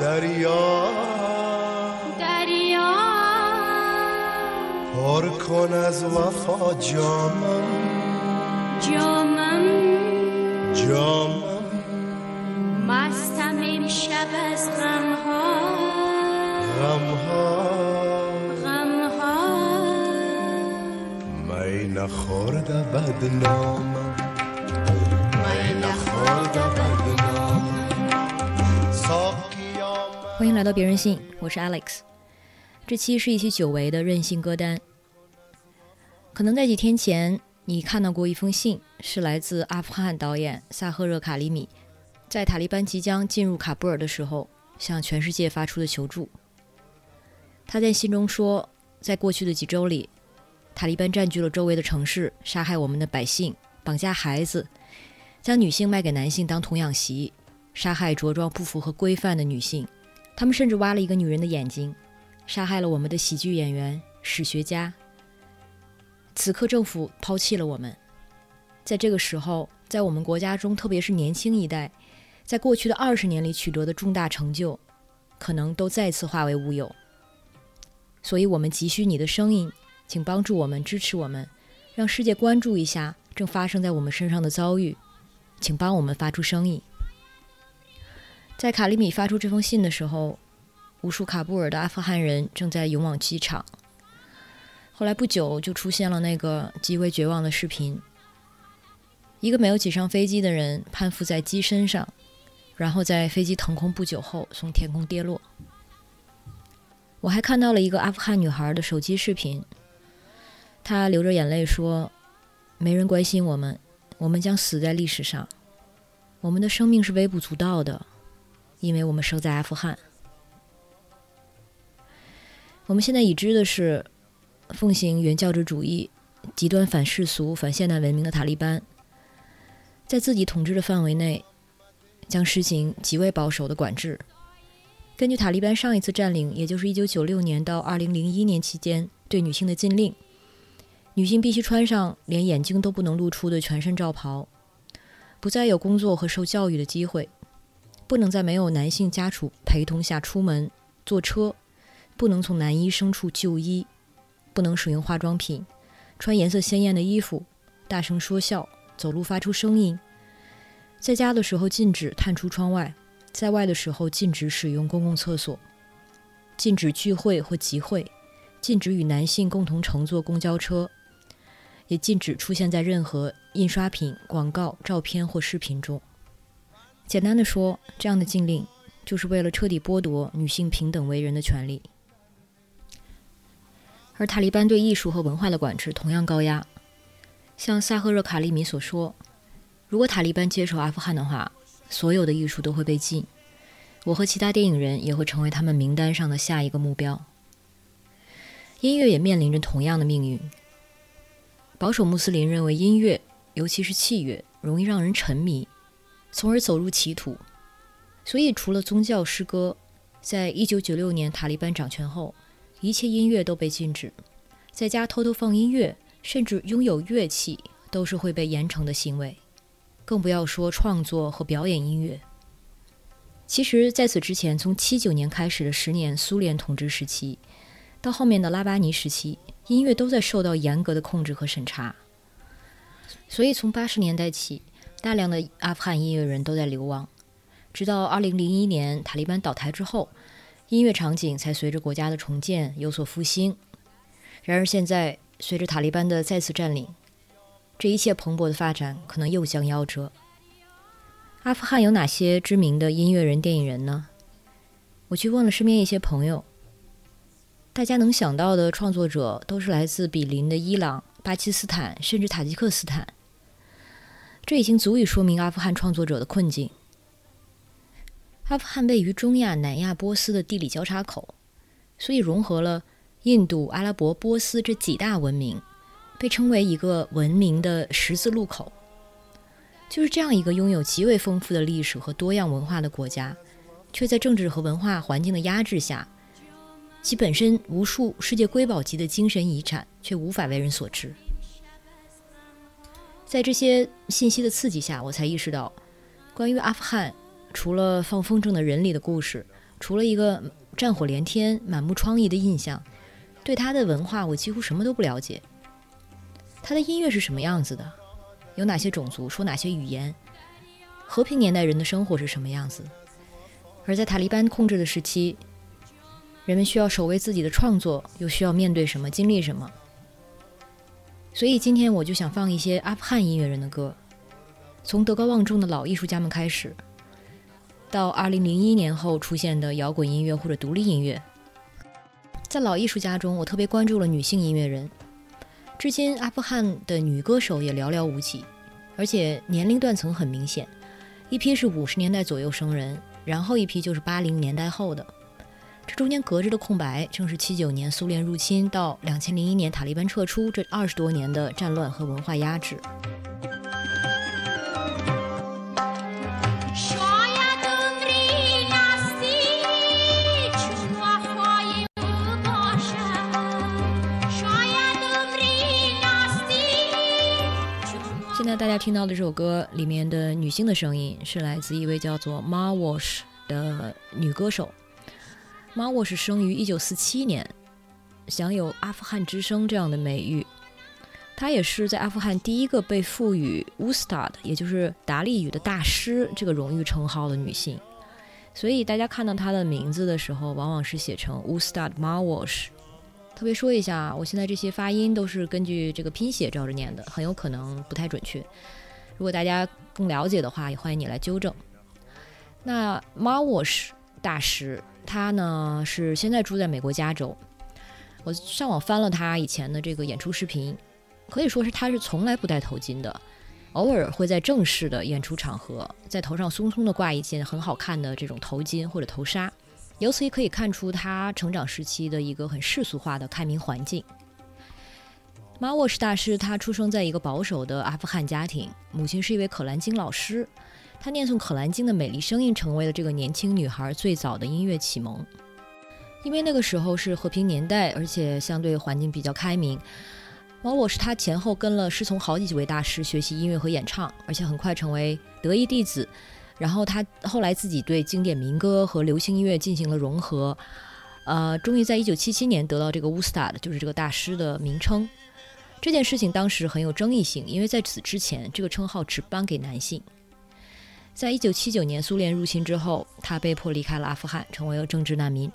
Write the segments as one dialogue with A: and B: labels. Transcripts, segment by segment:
A: دریا.
B: دریا.
A: پر کن از وفا جامم.
B: جامم.
A: جامم.
B: مستم امشب از غمها.
A: غمها.
B: غمها.
A: می نخورده بدنامم
C: 来到别人信，我是 Alex。这期是一期久违的任性歌单。可能在几天前，你看到过一封信，是来自阿富汗导演萨赫热·卡里米，在塔利班即将进入喀布尔的时候，向全世界发出的求助。他在信中说，在过去的几周里，塔利班占据了周围的城市，杀害我们的百姓，绑架孩子，将女性卖给男性当童养媳，杀害着装不符合规范的女性。他们甚至挖了一个女人的眼睛，杀害了我们的喜剧演员、史学家。此刻政府抛弃了我们，在这个时候，在我们国家中，特别是年轻一代，在过去的二十年里取得的重大成就，可能都再次化为乌有。所以，我们急需你的声音，请帮助我们，支持我们，让世界关注一下正发生在我们身上的遭遇，请帮我们发出声音。在卡里米发出这封信的时候，无数喀布尔的阿富汗人正在涌往机场。后来不久就出现了那个极为绝望的视频：一个没有挤上飞机的人攀附在机身上，然后在飞机腾空不久后从天空跌落。我还看到了一个阿富汗女孩的手机视频，她流着眼泪说：“没人关心我们，我们将死在历史上，我们的生命是微不足道的。”因为我们生在阿富汗，我们现在已知的是，奉行原教旨主义、极端反世俗、反现代文明的塔利班，在自己统治的范围内，将实行极为保守的管制。根据塔利班上一次占领，也就是1996年到2001年期间对女性的禁令，女性必须穿上连眼睛都不能露出的全身罩袍，不再有工作和受教育的机会。不能在没有男性家属陪同下出门坐车，不能从男医生处就医，不能使用化妆品，穿颜色鲜艳的衣服，大声说笑，走路发出声音。在家的时候禁止探出窗外，在外的时候禁止使用公共厕所，禁止聚会或集会，禁止与男性共同乘坐公交车，也禁止出现在任何印刷品、广告、照片或视频中。简单的说，这样的禁令就是为了彻底剥夺女性平等为人的权利。而塔利班对艺术和文化的管制同样高压。像萨赫热·卡利米所说，如果塔利班接手阿富汗的话，所有的艺术都会被禁，我和其他电影人也会成为他们名单上的下一个目标。音乐也面临着同样的命运。保守穆斯林认为，音乐，尤其是器乐，容易让人沉迷。从而走入歧途，所以除了宗教诗歌，在一九九六年塔利班掌权后，一切音乐都被禁止，在家偷偷放音乐，甚至拥有乐器都是会被严惩的行为，更不要说创作和表演音乐。其实，在此之前，从七九年开始的十年苏联统治时期，到后面的拉巴尼时期，音乐都在受到严格的控制和审查。所以，从八十年代起。大量的阿富汗音乐人都在流亡，直到2001年塔利班倒台之后，音乐场景才随着国家的重建有所复兴。然而现在，随着塔利班的再次占领，这一切蓬勃的发展可能又将夭折。阿富汗有哪些知名的音乐人、电影人呢？我去问了身边一些朋友，大家能想到的创作者都是来自比邻的伊朗、巴基斯坦，甚至塔吉克斯坦。这已经足以说明阿富汗创作者的困境。阿富汗位于中亚、南亚、波斯的地理交叉口，所以融合了印度、阿拉伯、波斯这几大文明，被称为一个文明的十字路口。就是这样一个拥有极为丰富的历史和多样文化的国家，却在政治和文化环境的压制下，其本身无数世界瑰宝级的精神遗产却无法为人所知。在这些信息的刺激下，我才意识到，关于阿富汗除了放风筝的人里的故事，除了一个战火连天、满目疮痍的印象，对他的文化我几乎什么都不了解。他的音乐是什么样子的？有哪些种族？说哪些语言？和平年代人的生活是什么样子？而在塔利班控制的时期，人们需要守卫自己的创作，又需要面对什么、经历什么？所以今天我就想放一些阿富汗音乐人的歌，从德高望重的老艺术家们开始，到2001年后出现的摇滚音乐或者独立音乐。在老艺术家中，我特别关注了女性音乐人。至今，阿富汗的女歌手也寥寥无几，而且年龄断层很明显，一批是五十年代左右生人，然后一批就是八零年代后的。这中间隔着的空白，正是七九年苏联入侵到两千零一年塔利班撤出这二十多年的战乱和文化压制。现在大家听到的这首歌里面的女性的声音，是来自一位叫做 Marwash 的女歌手。Ma Wash 生于1947年，享有“阿富汗之声”这样的美誉。她也是在阿富汗第一个被赋予 Ustad，也就是达利语的大师这个荣誉称号的女性。所以大家看到她的名字的时候，往往是写成 Ustad Ma Wash。特别说一下，我现在这些发音都是根据这个拼写照着念的，很有可能不太准确。如果大家更了解的话，也欢迎你来纠正。那 m a w a s h 大师，他呢是现在住在美国加州。我上网翻了他以前的这个演出视频，可以说是他是从来不戴头巾的，偶尔会在正式的演出场合在头上松松的挂一件很好看的这种头巾或者头纱。由此也可以看出他成长时期的一个很世俗化的开明环境。马沃什大师，他出生在一个保守的阿富汗家庭，母亲是一位可兰经老师，他念诵可兰经的美丽声音成为了这个年轻女孩最早的音乐启蒙。因为那个时候是和平年代，而且相对环境比较开明，马沃什他前后跟了师从好几位大师学习音乐和演唱，而且很快成为得意弟子。然后他后来自己对经典民歌和流行音乐进行了融合，呃，终于在一九七七年得到这个乌斯塔的，就是这个大师的名称。这件事情当时很有争议性，因为在此之前，这个称号只颁给男性。在一九七九年苏联入侵之后，他被迫离开了阿富汗，成为了政治难民。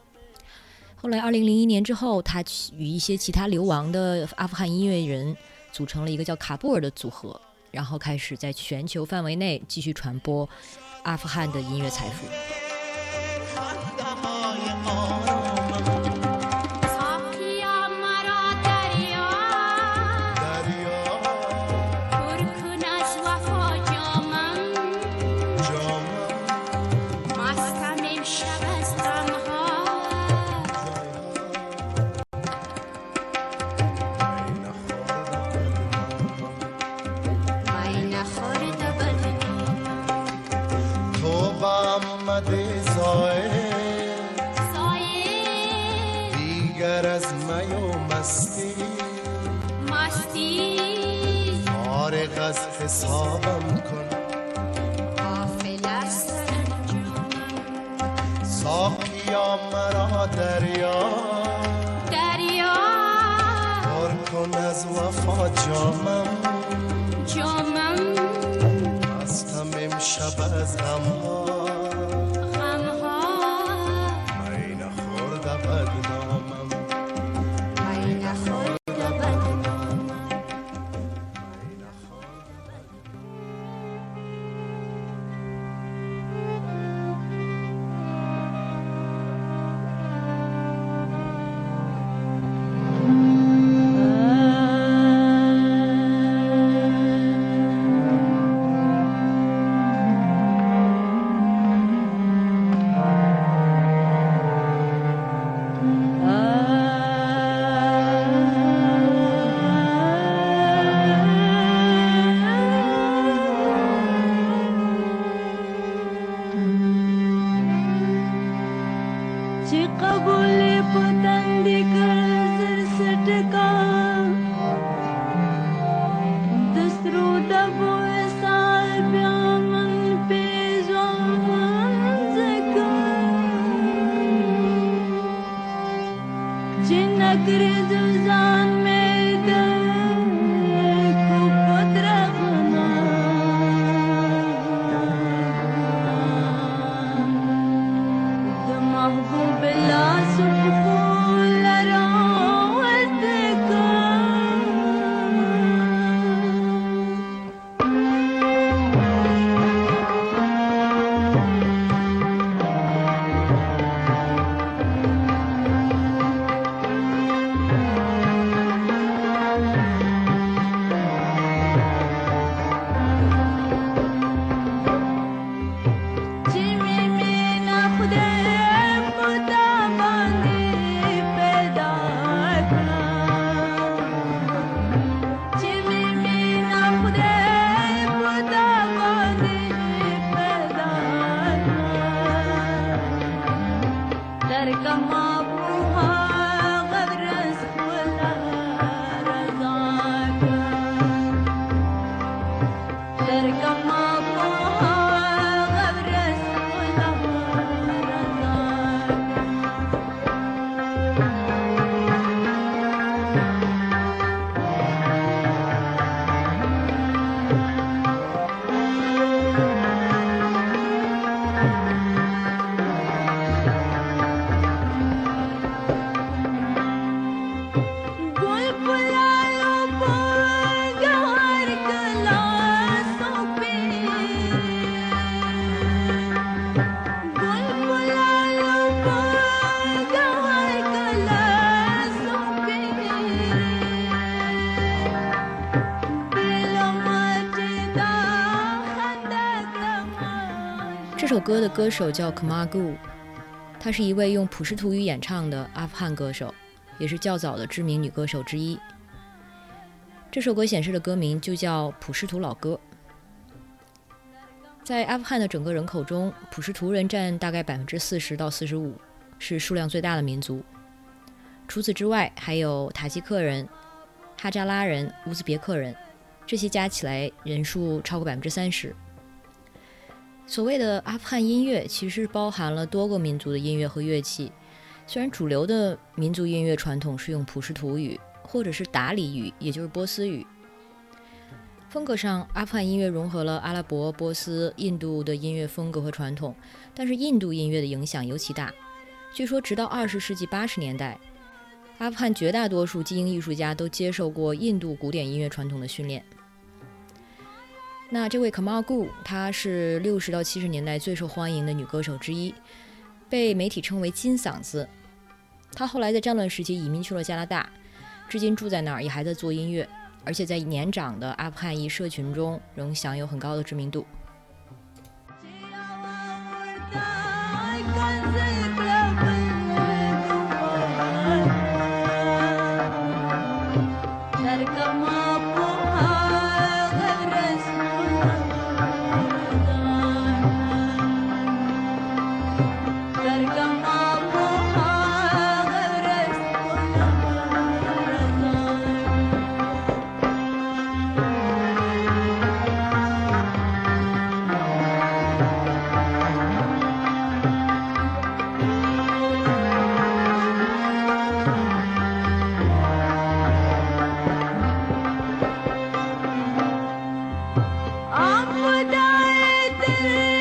C: 后来二零零一年之后，他与一些其他流亡的阿富汗音乐人组成了一个叫卡布尔的组合，然后开始在全球范围内继续传播。阿富汗的音乐财富。
A: حسابم کن. ساقیا مرا دریا.
B: دریا.
A: پر کن از وفا جامم.
B: جامم.
A: هستم امشب از غمها
D: 这首歌的歌手叫 Kamagu，她是一位用普什图语演唱的阿富汗歌手，也是较早的知名女歌手之一。这首歌显示的歌名就叫《普什图老歌》。在阿富汗的整个人口中，普什图人占大概百分之四十到四十五，是数量最大的民族。除此之外，还有塔吉克人、哈扎拉人、乌兹别克人，这些加起来人数超过百分之三十。所谓的阿富汗音乐，其实包含了多个民族的音乐和乐器。虽然主流的民族音乐传统是用普什图语或者是达里语，也就是波斯语。风格上，阿富汗音乐融合了阿拉伯、波斯、印度的音乐风格和传统，但是印度音乐的影响尤其大。据说，直到二十世纪八十年代，阿富汗绝大多数精英艺术家都接受过印度古典音乐传统的训练。那这位 Kamal Gu，她是六十到七十年代最受欢迎的女歌手之一，被媒体称为“金嗓子”。她后来在战乱时期移民去了加拿大，至今住在那儿，也还在做音乐。而且在年长的阿富汗裔社群中，仍享有很高的知名度。
C: आप दाए दिल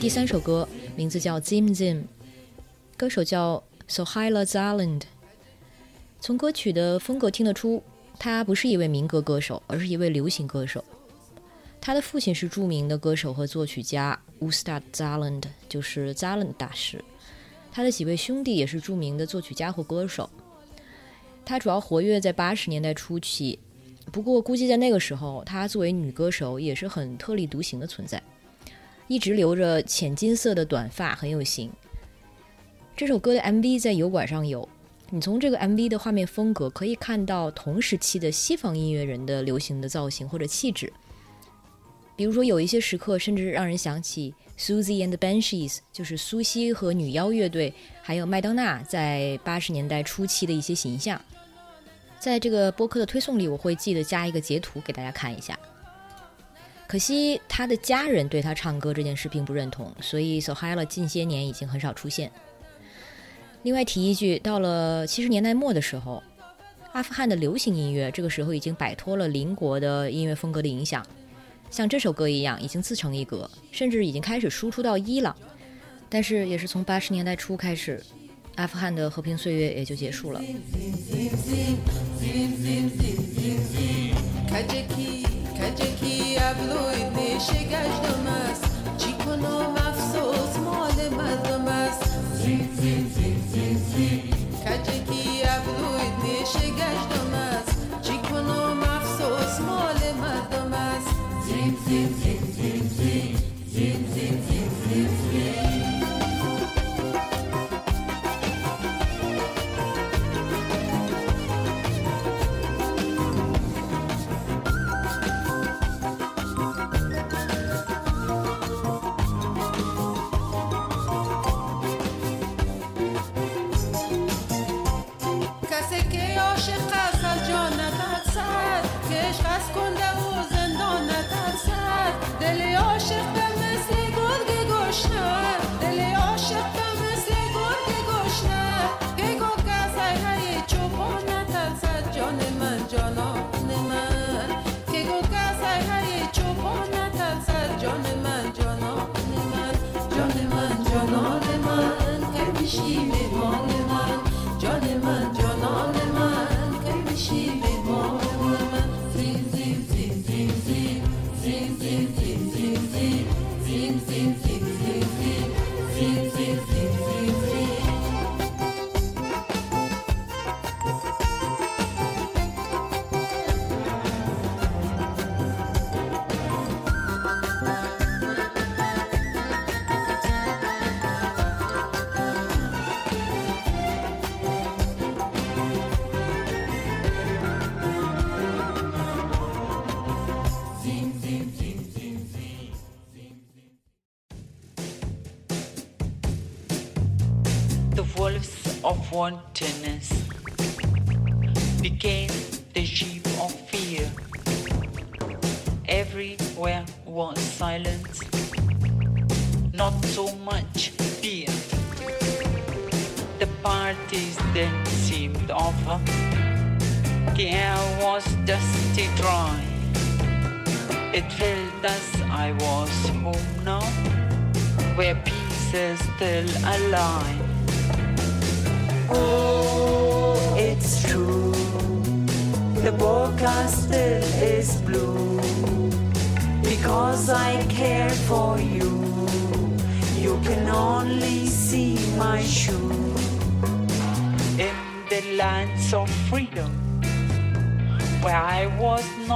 C: 第三首歌名字叫《Zim Zim》，歌手叫 Sohaila Zaland。从歌曲的风格听得出，他不是一位民歌歌手，而是一位流行歌手。他的父亲是著名的歌手和作曲家 Ustad Zaland，就是 Zaland 大师。他的几位兄弟也是著名的作曲家或歌手。他主要活跃在八十年代初期，不过估计在那个时候，他作为女歌手也是很特立独行的存在，一直留着浅金色的短发，很有型。这首歌的 MV 在油管上有。你从这个 MV 的画面风格可以看到同时期的西方音乐人的流行的造型或者气质，比如说有一些时刻甚至让人想起 Susie and the Banshees，就是苏西和女妖乐队，还有麦当娜在八十年代初期的一些形象。在这个播客的推送里，我会记得加一个截图给大家看一下。可惜他的家人对他唱歌这件事并不认同，所以 Sohaila 近些年已经很少出现。另外提一句，到了七十年代末的时候，阿富汗的流行音乐这个时候已经摆脱了邻国的音乐风格的影响，像这首歌一样，已经自成一格，甚至已经开始输出到伊朗。但是，也是从八十年代初开始，阿富汗的和平岁月也就结束了。
E: کجکی ابلوی نشگش است؟ چی کنم افسوس مال مردم است؟ زین زین زین زین زین کجکی ابلوی نشگش است؟ چی کنم افسوس مال مردم است؟ زین زین زین zin, zin, zin.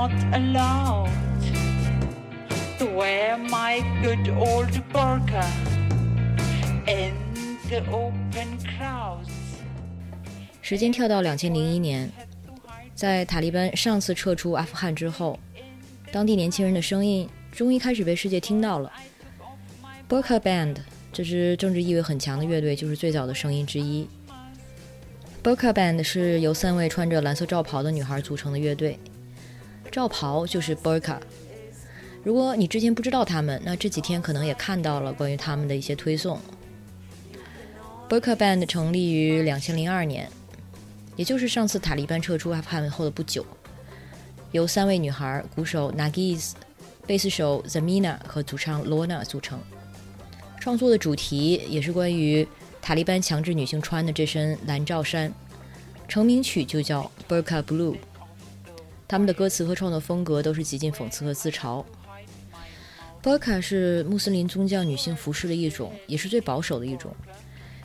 E: Not allowed to wear my good old burqa in the open crowds.
C: 时间跳到两千零一年，在塔利班上次撤出阿富汗之后，当地年轻人的声音终于开始被世界听到了。Burqa Band 这支政治意味很强的乐队就是最早的声音之一。Burqa Band 是由三位穿着蓝色罩袍的女孩组成的乐队，罩袍就是 burka。如果你之前不知道他们，那这几天可能也看到了关于他们的一些推送。Burka Band 成立于两千零二年。也就是上次塔利班撤出阿富汗后的不久，由三位女孩，鼓手 Nagiz、贝斯手 Zamina 和主唱 Lorna 组成。创作的主题也是关于塔利班强制女性穿的这身蓝罩衫，成名曲就叫《Burka Blue》。他们的歌词和创作风格都是极尽讽刺和自嘲。burka 是穆斯林宗教女性服饰的一种，也是最保守的一种。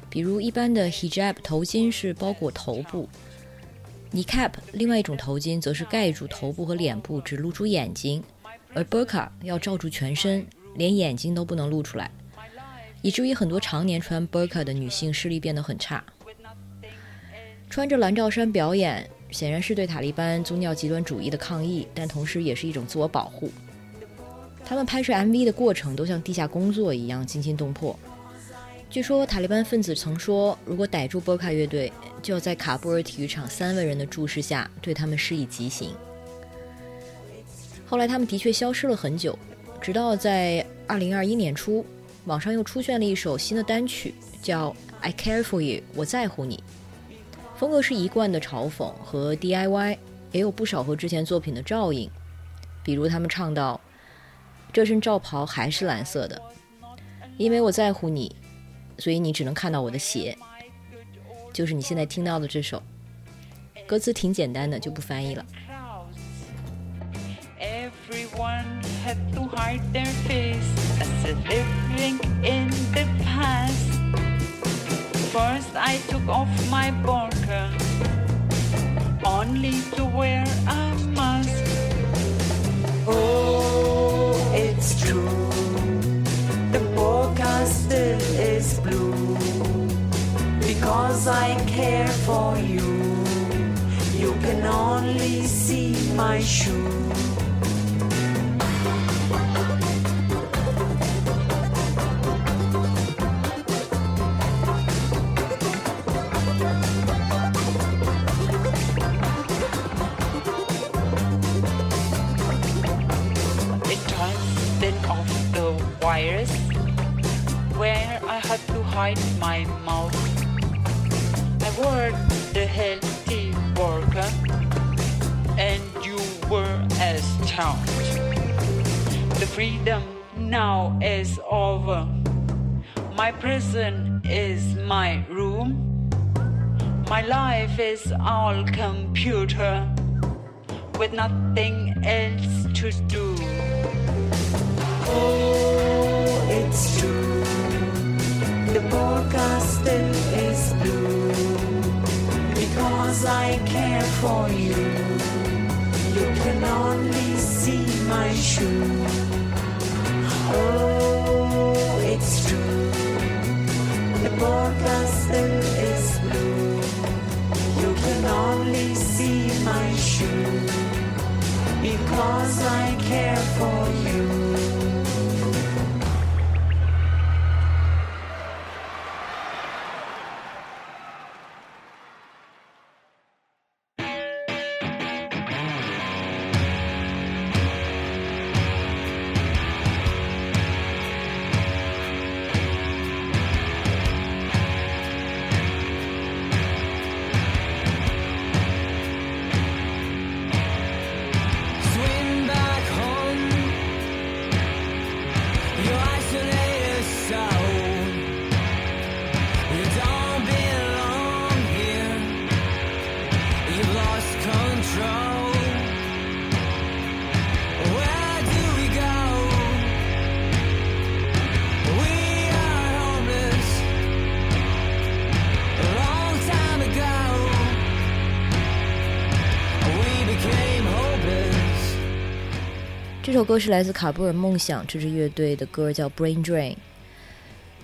C: 比如一般的 hijab 头巾是包裹头部，niqab 另外一种头巾则是盖住头部和脸部，只露出眼睛，而 burka 要罩住全身，连眼睛都不能露出来。以至于很多常年穿 burka 的女性视力变得很差。穿着蓝罩衫表演，显然是对塔利班宗教极端主义的抗议，但同时也是一种自我保护。他们拍摄 MV 的过程都像地下工作一样惊心动魄。据说塔利班分子曾说，如果逮住波卡乐队，就要在卡布尔体育场三万人的注视下对他们施以极刑。后来他们的确消失了很久，直到在2021年初。网上又出现了一首新的单曲，叫《I Care for You》，我在乎你。风格是一贯的嘲讽和 DIY，也有不少和之前作品的照应。比如他们唱到：“这身罩袍还是蓝色的，因为我在乎你，所以你只能看到我的鞋。”就是你现在听到的这首。歌词挺简单的，就不翻译了。
E: Everyone had to hide their face as if living in the past. First, I took off my burqa, only to wear a mask. Oh, it's true. The burqa still is blue because I care for you. You can only see my shoe. Hide my mouth. I wore the healthy worker and you were astounded. The freedom now is over. My prison is my room. My life is all computer with nothing else to do. Oh, it's true. The forecast is blue because I care for you. You can only see my shoe. Oh, it's true. The forecast is blue. You can only see my shoe because I care for you. You're isolated.
C: 这首歌是来自卡布尔梦想这支乐队的歌，叫《Brain Drain》。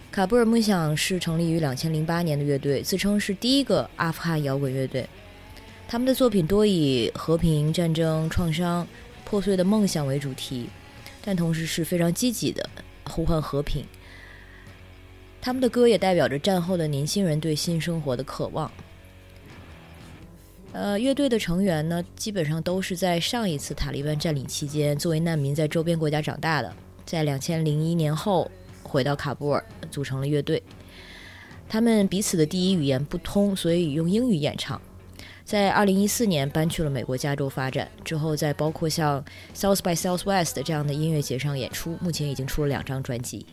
C: 卡布尔梦想是成立于两千零八年的乐队，自称是第一个阿富汗摇滚乐队。他们的作品多以和平、战争、创伤、破碎的梦想为主题，但同时是非常积极的呼唤和平。他们的歌也代表着战后的年轻人对新生活的渴望。呃，乐队的成员呢，基本上都是在上一次塔利班占领期间作为难民在周边国家长大的，在两千零一年后回到卡布尔组成了乐队。他们彼此的第一语言不通，所以用英语演唱。在二零一四年搬去了美国加州发展，之后在包括像 South by Southwest 这样的音乐节上演出，目前已经出了两张专辑。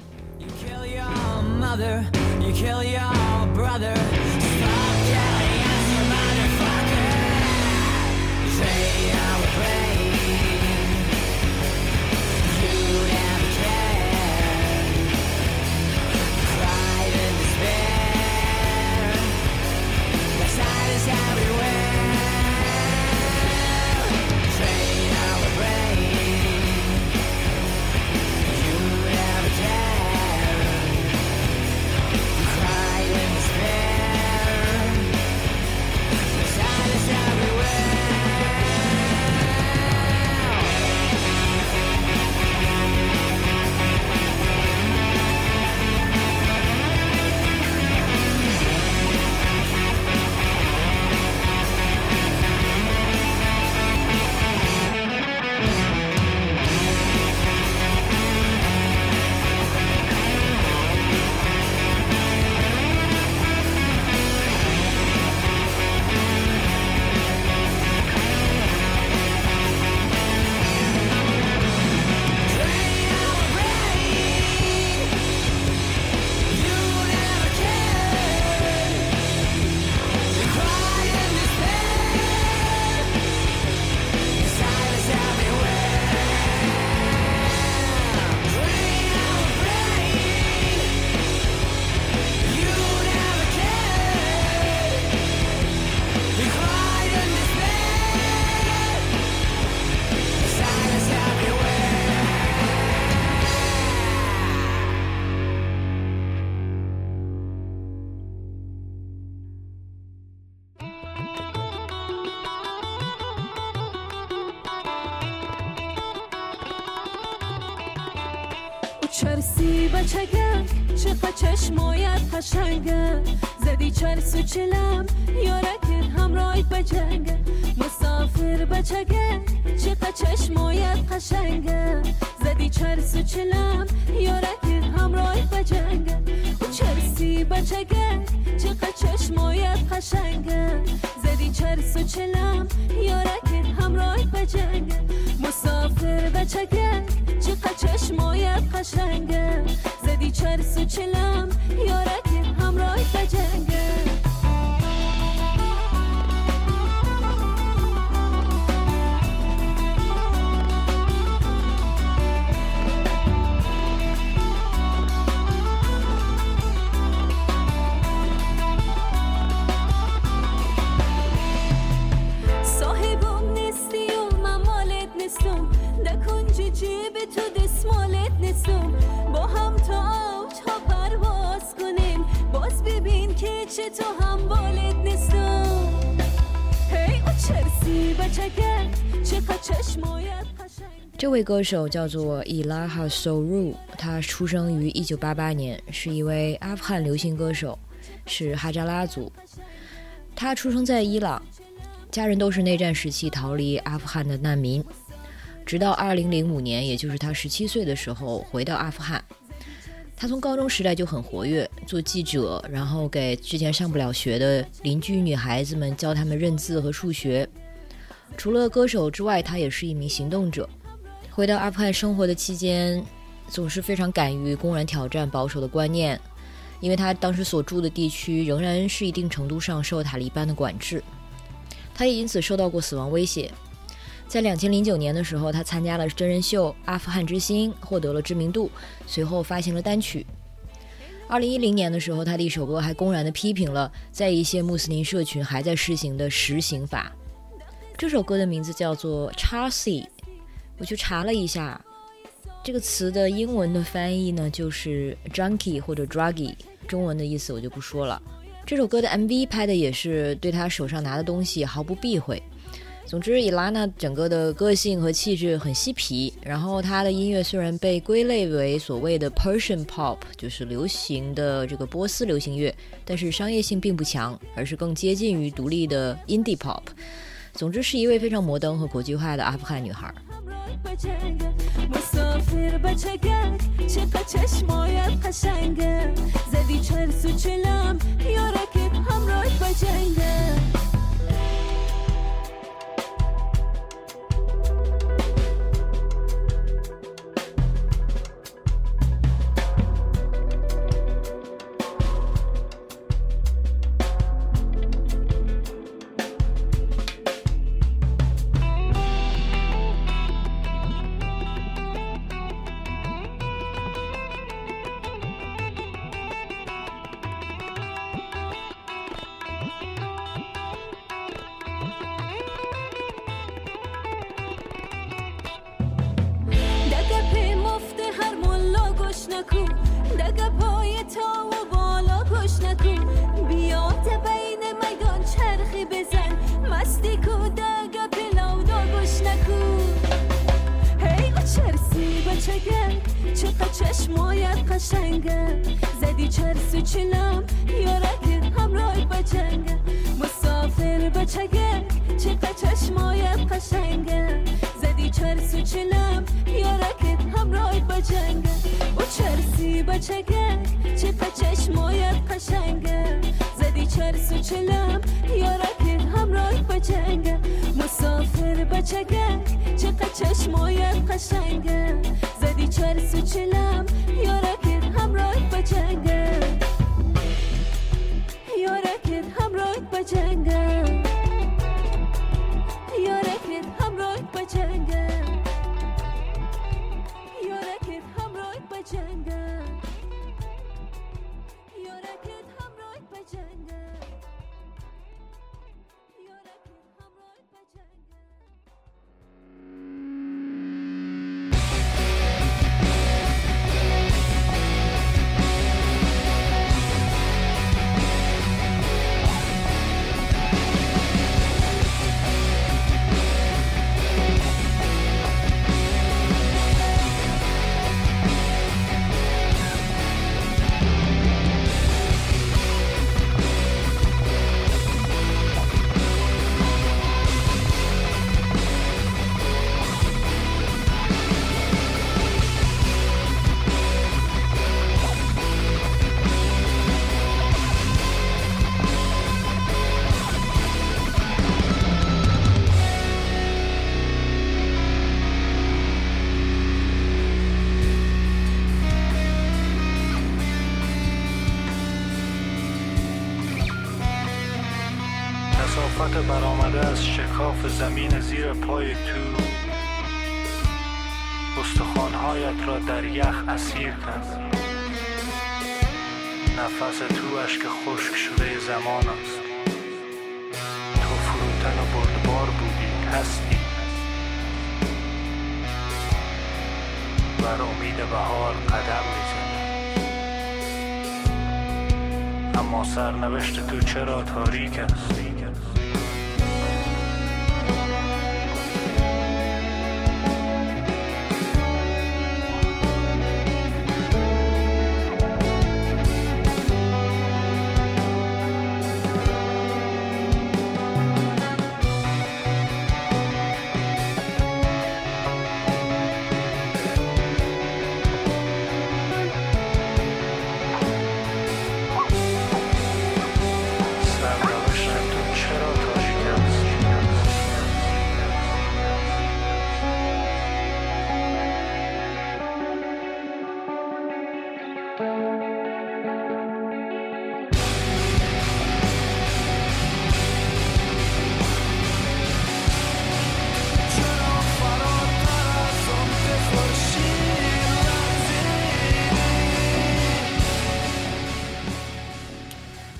D: چل سو چلم یارکن همراه بجنگه مسافر بچگه چقدر چشمایت قشنگه زدی چر سو چلم یارکن همراه بجنگه او چرسی بچگه چقدر چشمایت قشنگه زدی چل سو چلم یارکن همراه بجنگه مسافر بچگه چقدر چشمایت قشنگه زدی چر سو چلم یارکن amroy
C: fe 位歌手叫做伊拉哈 Soru，他出生于一九八八年，是一位阿富汗流行歌手，是哈扎拉族。他出生在伊朗，家人都是内战时期逃离阿富汗的难民。直到二零零五年，也就是他十七岁的时候回到阿富汗。他从高中时代就很活跃，做记者，然后给之前上不了学的邻居女孩子们教他们认字和数学。除了歌手之外，他也是一名行动者。回到阿富汗生活的期间，总是非常敢于公然挑战保守的观念，因为他当时所住的地区仍然是一定程度上受塔利班的管制，他也因此受到过死亡威胁。在两千零九年的时候，他参加了真人秀《阿富汗之星》，获得了知名度，随后发行了单曲。二零一零年的时候，他的一首歌还公然的批评了在一些穆斯林社群还在施行的实刑法。这首歌的名字叫做《Chasi》，我去查了一下，这个词的英文的翻译呢就是 junkie 或者 druggy，中文的意思我就不说了。这首歌的 MV 拍的也是对他手上拿的东西毫不避讳。总之，伊拉娜整个的个性和气质很嬉皮，然后她的音乐虽然被归类为所谓的 Persian pop，就是流行的这个波斯流行乐，但是商业性并不强，而是更接近于独立的 indie pop。总之，是一位非常摩登和国际化的阿富汗女孩。
D: بجنگه مسافر بچگه چقدر چشمایت قشنگه زدی چرس و چلم یارکت همراه بجنگه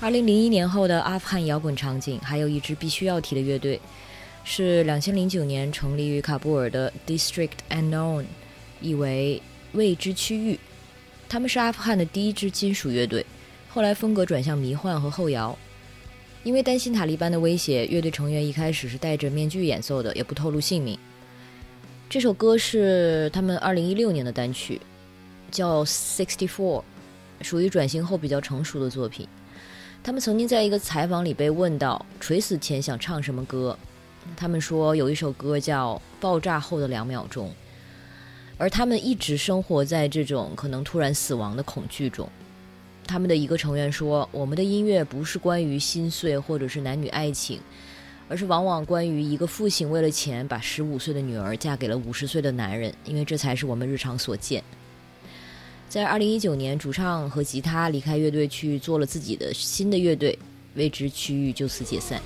C: 二零零一年后的阿富汗摇滚场景，还有一支必须要提的乐队，是两千零九年成立于喀布尔的 District Unknown，意为未知区域。他们是阿富汗的第一支金属乐队，后来风格转向迷幻和后摇。因为担心塔利班的威胁，乐队成员一开始是戴着面具演奏的，也不透露姓名。这首歌是他们二零一六年的单曲，叫《Sixty Four》，属于转型后比较成熟的作品。他们曾经在一个采访里被问到垂死前想唱什么歌，他们说有一首歌叫《爆炸后的两秒钟》，而他们一直生活在这种可能突然死亡的恐惧中。他们的一个成员说：“我们的音乐不是关于心碎或者是男女爱情，而是往往关于一个父亲为了钱把十五岁的女儿嫁给了五十岁的男人，因为这才是我们日常所见。”在二零一九年，主唱和吉他离开乐队去做了自己的新的乐队，未知区域就此解散。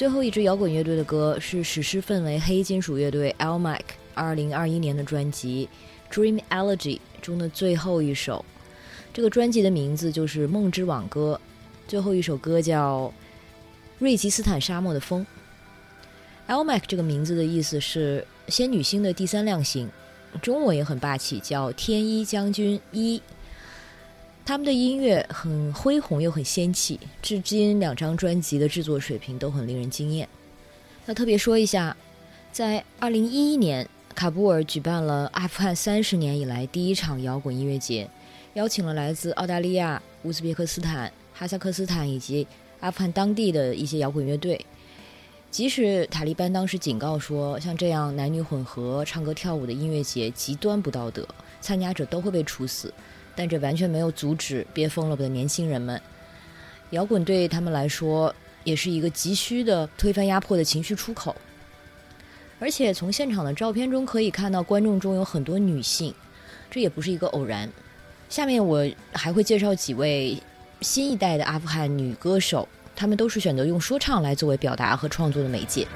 C: 最后一支摇滚乐队的歌是史诗氛围黑金属乐队 Almac 二零二一年的专辑《Dream Elegy》中的最后一首。这个专辑的名字就是《梦之挽歌》，最后一首歌叫《瑞吉斯坦沙漠的风》。Almac 这个名字的意思是仙女星的第三亮星，中文也很霸气，叫天一将军一。他们的音乐很恢宏又很仙气，至今两张专辑的制作水平都很令人惊艳。要特别说一下，在2011年，喀布尔举办了阿富汗三十年以来第一场摇滚音乐节，邀请了来自澳大利亚、乌兹别克斯坦、哈萨克斯坦以及阿富汗当地的一些摇滚乐队。即使塔利班当时警告说，像这样男女混合、唱歌跳舞的音乐节极端不道德，参加者都会被处死。但这完全没有阻止憋疯了的年轻人们。摇滚对他们来说，也是一个急需的推翻压迫的情绪出口。而且从现场的照片中可以看到，观众中有很多女性，这也不是一个偶然。下面我还会介绍几位新一代的阿富汗女歌手，她们都是选择用说唱来作为表达和创作的媒介。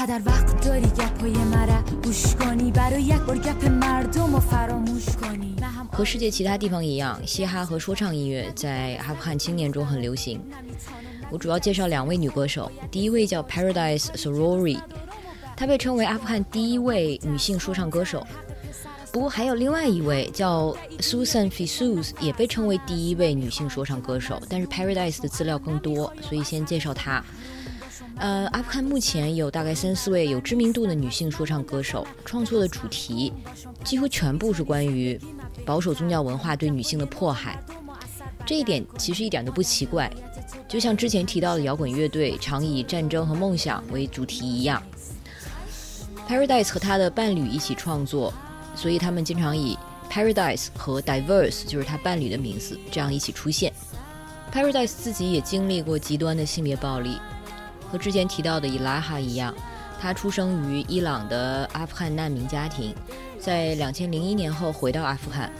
D: پدر وقت داری گپای مرا گوش کنی برای یک بار گپ مردم رو فراموش کنی نه هم
C: 和世界其他地方一样，嘻哈和说唱音乐在阿富汗青年中很流行。我主要介绍两位女歌手，第一位叫 Paradise Sorori，她被称为阿富汗第一位女性说唱歌手。不过还有另外一位叫 Susan Fisuz，也被称为第一位女性说唱歌手，但是 Paradise 的资料更多，所以先介绍她。 呃，阿富汗目前有大概三四位有知名度的女性说唱歌手，创作的主题几乎全部是关于保守宗教文化对女性的迫害。这一点其实一点都不奇怪，就像之前提到的摇滚乐队常以战争和梦想为主题一样。Paradise 和他的伴侣一起创作，所以他们经常以 Paradise 和 Diverse 就是他伴侣的名字这样一起出现。Paradise 自己也经历过极端的性别暴力，和之前提到的伊拉哈一样，他出生于伊朗的阿富汗难民家庭，在两千零一年后回到阿富汗。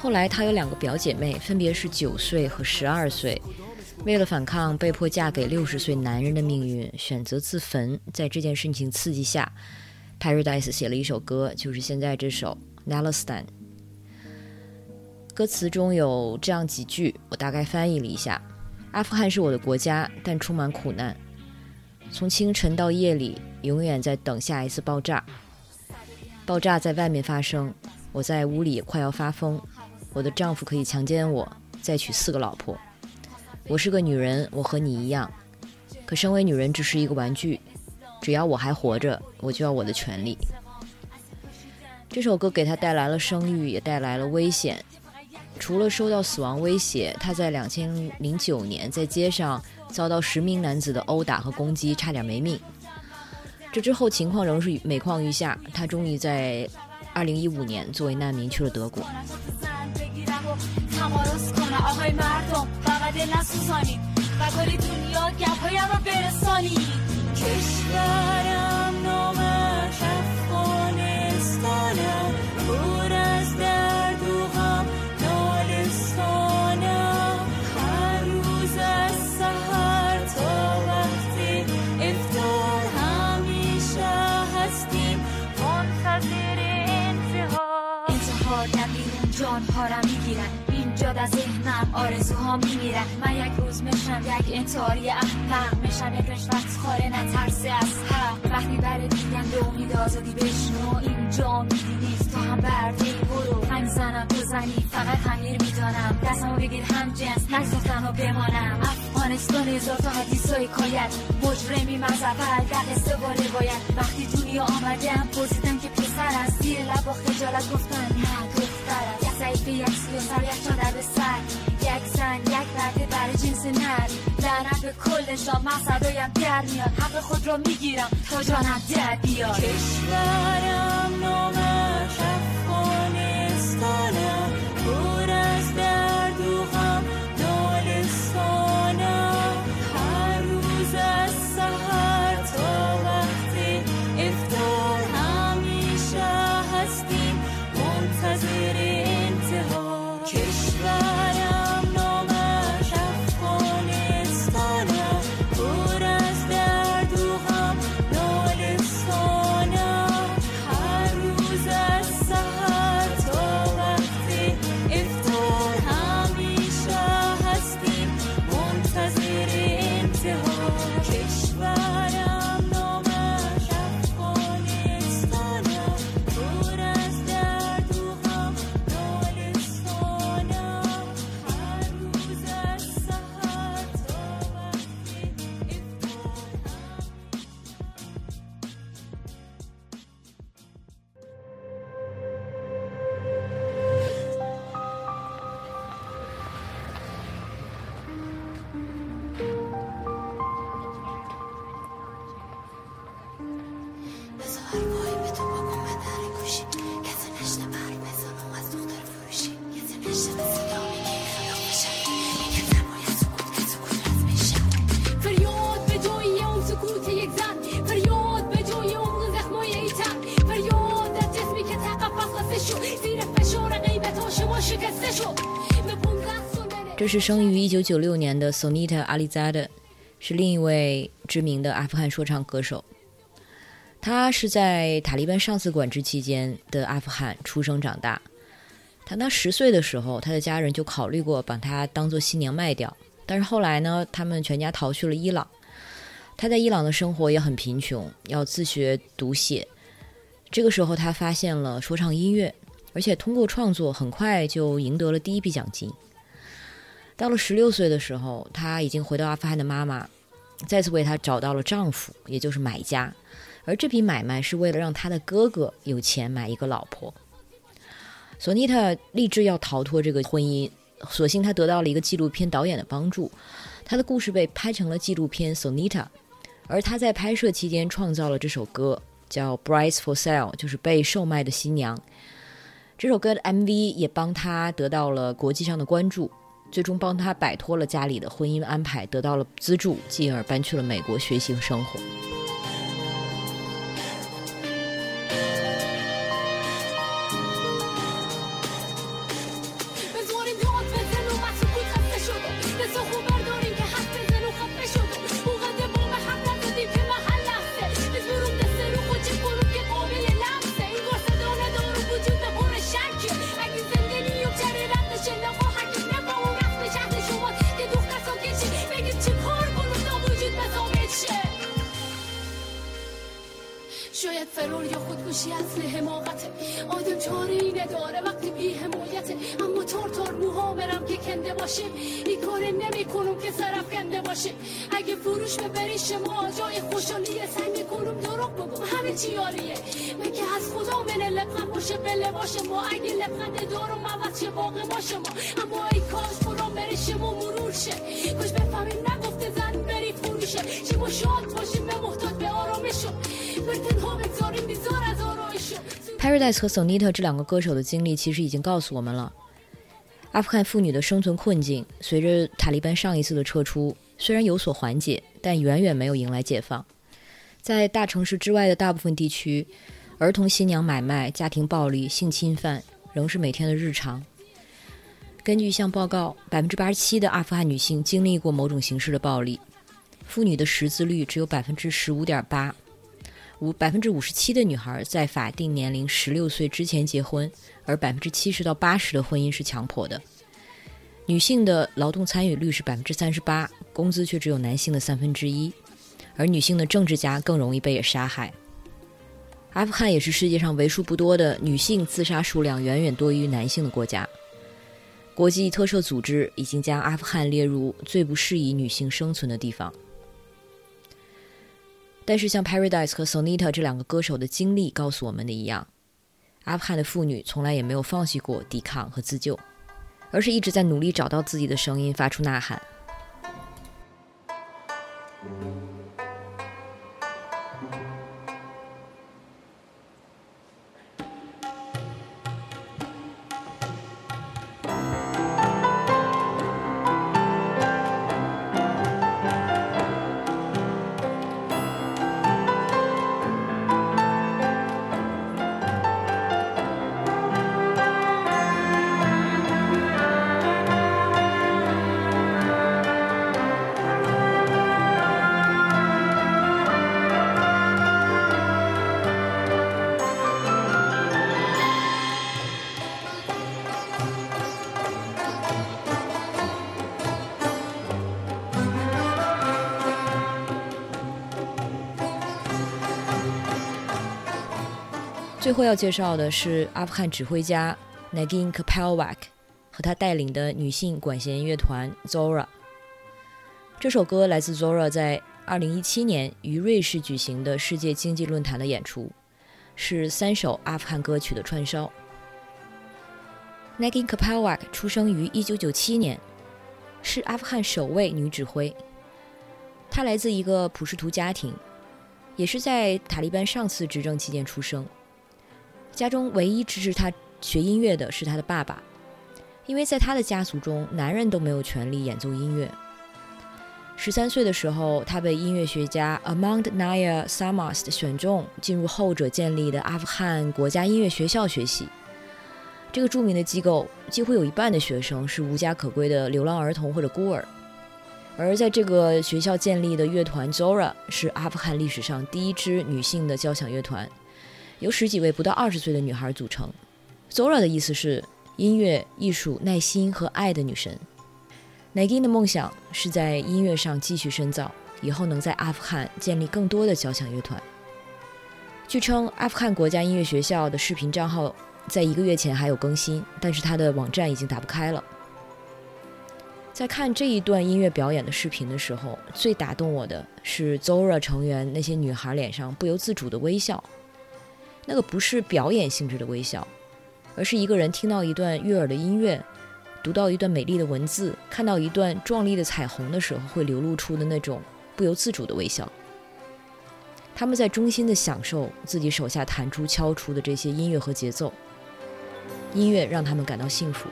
C: 后来他有两个表姐妹，分别是九岁和十二岁。为了反抗被迫嫁给六十岁男人的命运，选择自焚。在这件事情刺激下，Paradise 写了一首歌，就是现在这首《Nalistan》。歌词中有这样几句，我大概翻译了一下：阿富汗是我的国家，但充满苦难。从清晨到夜里，永远在等下一次爆炸。爆炸在外面发生，我在屋里快要发疯。我的丈夫可以强奸我，再娶四个老婆。我是个女人，我和你一样。可身为女人只是一个玩具，只要我还活着，我就要我的权利。这首歌给他带来了声誉，也带来了危险。除了受到死亡威胁，他在两千零九年在街上遭到十名男子的殴打和攻击，差点没命。这之后情况仍是每况愈下，他终于在二零一五年作为难民去了德国。
D: اینجا در ذهنم آرزوها میمیرن. من یک روز میشم یک انتحاری احمق. میشم یک رشوت خاره نترسه از حق. وقتی برای دیدن به امید آزادی بشنو اینجا میدینی تو هم برده برو. هم زنم تو زنی فقط خمیر می‌دانم. دستمو بگیر هم جنس. نگذار تنها بمانم. افغانستان هزار تا حدیث و حکایت مجرمی مذهبت در و روایت وقتی دنیا آمدم پرسیدم که پسر است زیر لب با خجالت گفتن. نه دختر یک ضعیف یک سیاسر یک چادر به سر یک زن یک برده برای جنس نر لعنت به کلشان مقصدایم در میاد حق خود را می‌گیرم تا جانم در بیاد کشورم نامش افغانستانم پر از درد
C: 是生于一九九六年的 Sonita Alizade，是另一位知名的阿富汗说唱歌手。他是在塔利班上次管制期间的阿富汗出生长大。当他十岁的时候，他的家人就考虑过把他当做新娘卖掉，但是后来呢，他们全家逃去了伊朗。他在伊朗的生活也很贫穷，要自学读写。这个时候，他发现了说唱音乐，而且通过创作，很快就赢得了第一笔奖金。到了十六岁的时候，她已经回到阿富汗的妈妈，再次为她找到了丈夫，也就是买家。而这笔买卖是为了让她的哥哥有钱买一个老婆。索尼塔立志要逃脱这个婚姻，所幸她得到了一个纪录片导演的帮助，她的故事被拍成了纪录片《索尼塔》，而她在拍摄期间创造了这首歌，叫《Bride for Sale》，就是被售卖的新娘。这首歌的 MV 也帮她得到了国际上的关注，最终帮他摆脱了家里的婚姻安排，得到了资助，进而搬去了美国学习和生活。和 Sonita 这两个歌手的经历，其实已经告诉我们了，阿富汗妇女的生存困境，随着塔利班上一次的撤出，虽然有所缓解，但远远没有迎来解放。在大城市之外的大部分地区，儿童新娘买卖、家庭暴力、性侵犯仍是每天的日常。根据一项报告，百分之八十七的阿富汗女性经历过某种形式的暴力，妇女的识字率只有百分之十五点八。五百分之五十七的女孩在法定年龄十六岁之前结婚，而百分之七十到八十的婚姻是强迫的。女性的劳动参与率是百分之三十八，工资却只有男性的三分之一，而女性的政治家更容易被杀害。阿富汗也是世界上为数不多的女性自杀数量远远多于男性的国家。国际特赦组织已经将阿富汗列入最不适宜女性生存的地方。但是，像 Paradise 和 Sonita 这两个歌手的经历告诉我们的一样，阿富汗的妇女从来也没有放弃过抵抗和自救，而是一直在努力找到自己的声音，发出呐喊。最后要介绍的是阿富汗指挥家 Nagin Kapelwak 和他带领的女性管弦乐团 Zora。这首歌来自 Zora 在2017年于瑞士举行的世界经济论坛的演出，是三首阿富汗歌曲的串烧。Nagin Kapelwak 出生于1997年，是阿富汗首位女指挥。她来自一个普什图家庭，也是在塔利班上次执政期间出生。家中唯一支持他学音乐的是他的爸爸，因为在他的家族中，男人都没有权利演奏音乐。十三岁的时候，他被音乐学家 Amand Naya Samast 选中，进入后者建立的阿富汗国家音乐学校学习。这个著名的机构几乎有一半的学生是无家可归的流浪儿童或者孤儿。而在这个学校建立的乐团 Zora 是阿富汗历史上第一支女性的交响乐团，由十几位不到二十岁的女孩组成。Zora 的意思是音乐、艺术、耐心和爱的女神。Nagin 的梦想是在音乐上继续深造，以后能在阿富汗建立更多的交响乐团。据称，阿富汗国家音乐学校的视频账号在一个月前还有更新，但是它的网站已经打不开了。在看这一段音乐表演的视频的时候，最打动我的是 Zora 成员那些女孩脸上不由自主的微笑。那个不是表演性质的微笑，而是一个人听到一段悦耳的音乐，读到一段美丽的文字，看到一段壮丽的彩虹的时候会流露出的那种不由自主的微笑。他们在衷心的享受自己手下弹出、敲出的这些音乐和节奏，音乐让他们感到幸福。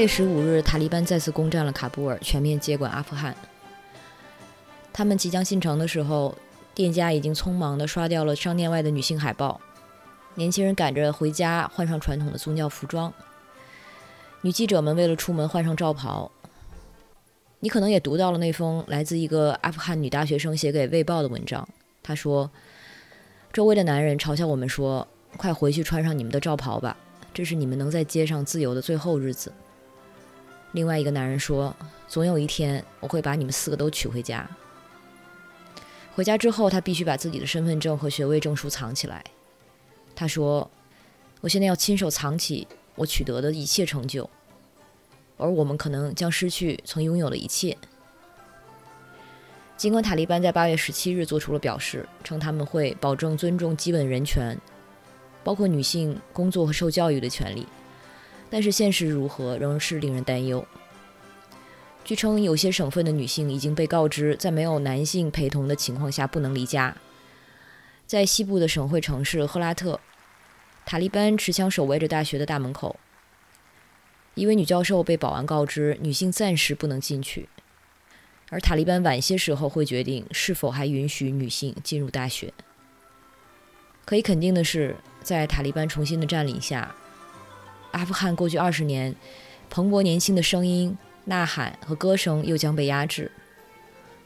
C: 八月十五日，塔利班再次攻占了喀布尔，全面接管阿富汗。他们即将进城的时候，店家已经匆忙地刷掉了商店外的女性海报。年轻人赶着回家，换上传统的宗教服装。女记者们为了出门换上罩袍。你可能也读到了那封来自一个阿富汗女大学生写给《卫报》的文章。她说：“周围的男人嘲笑我们说，快回去穿上你们的罩袍吧，这是你们能在街上自由的最后日子。”另外一个男人说：“总有一天，我会把你们四个都娶回家。”回家之后，他必须把自己的身份证和学位证书藏起来。他说：“我现在要亲手藏起我取得的一切成就，而我们可能将失去曾拥有的一切。”尽管塔利班在八月十七日做出了表示，称他们会保证尊重基本人权，包括女性工作和受教育的权利。但是现实如何，仍是令人担忧。据称，有些省份的女性已经被告知，在没有男性陪同的情况下不能离家。在西部的省会城市赫拉特，塔利班持枪守卫着大学的大门口。一位女教授被保安告知，女性暂时不能进去，而塔利班晚些时候会决定是否还允许女性进入大学。可以肯定的是，在塔利班重新的占领下，阿富汗过去二十年蓬勃年轻的声音、呐喊和歌声又将被压制。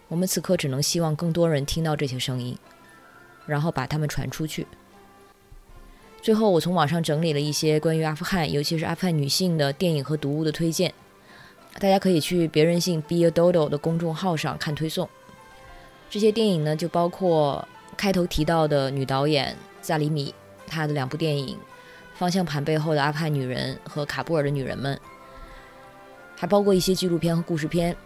C: 我们此刻只能希望更多人听到这些声音，然后把它们传出去。最后，我从网上整理了一些关于阿富汗，尤其是阿富汗女性的电影和读物的推荐，大家可以去别人性 Be a Dodo 的公众号上看推送。这些电影呢，就包括开头提到的女导演萨里米，她的两部电影。方向盘背后的阿富汗女人和喀布尔的女人们，还包括一些纪录片和故事片。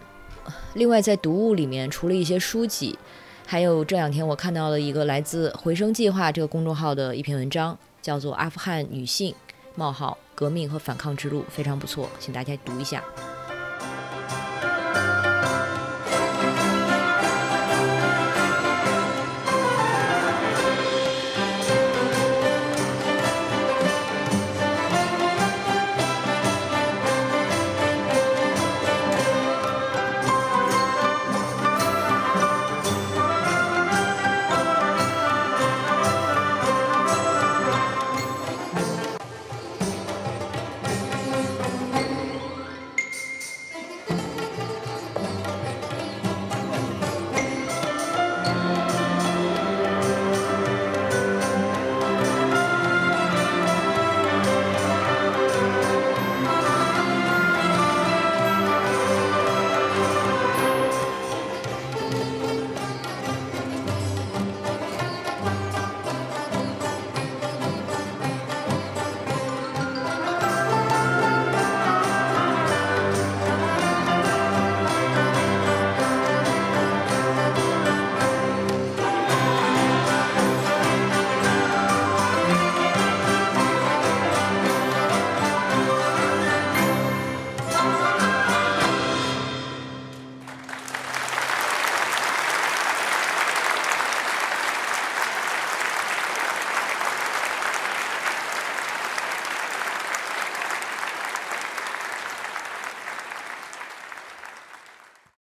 C: 另外，在读物里面，除了一些书籍，还有这两天我看到了一个来自“回声计划”这个公众号的一篇文章，叫做《阿富汗女性：冒号革命和反抗之路》，非常不错，请大家读一下。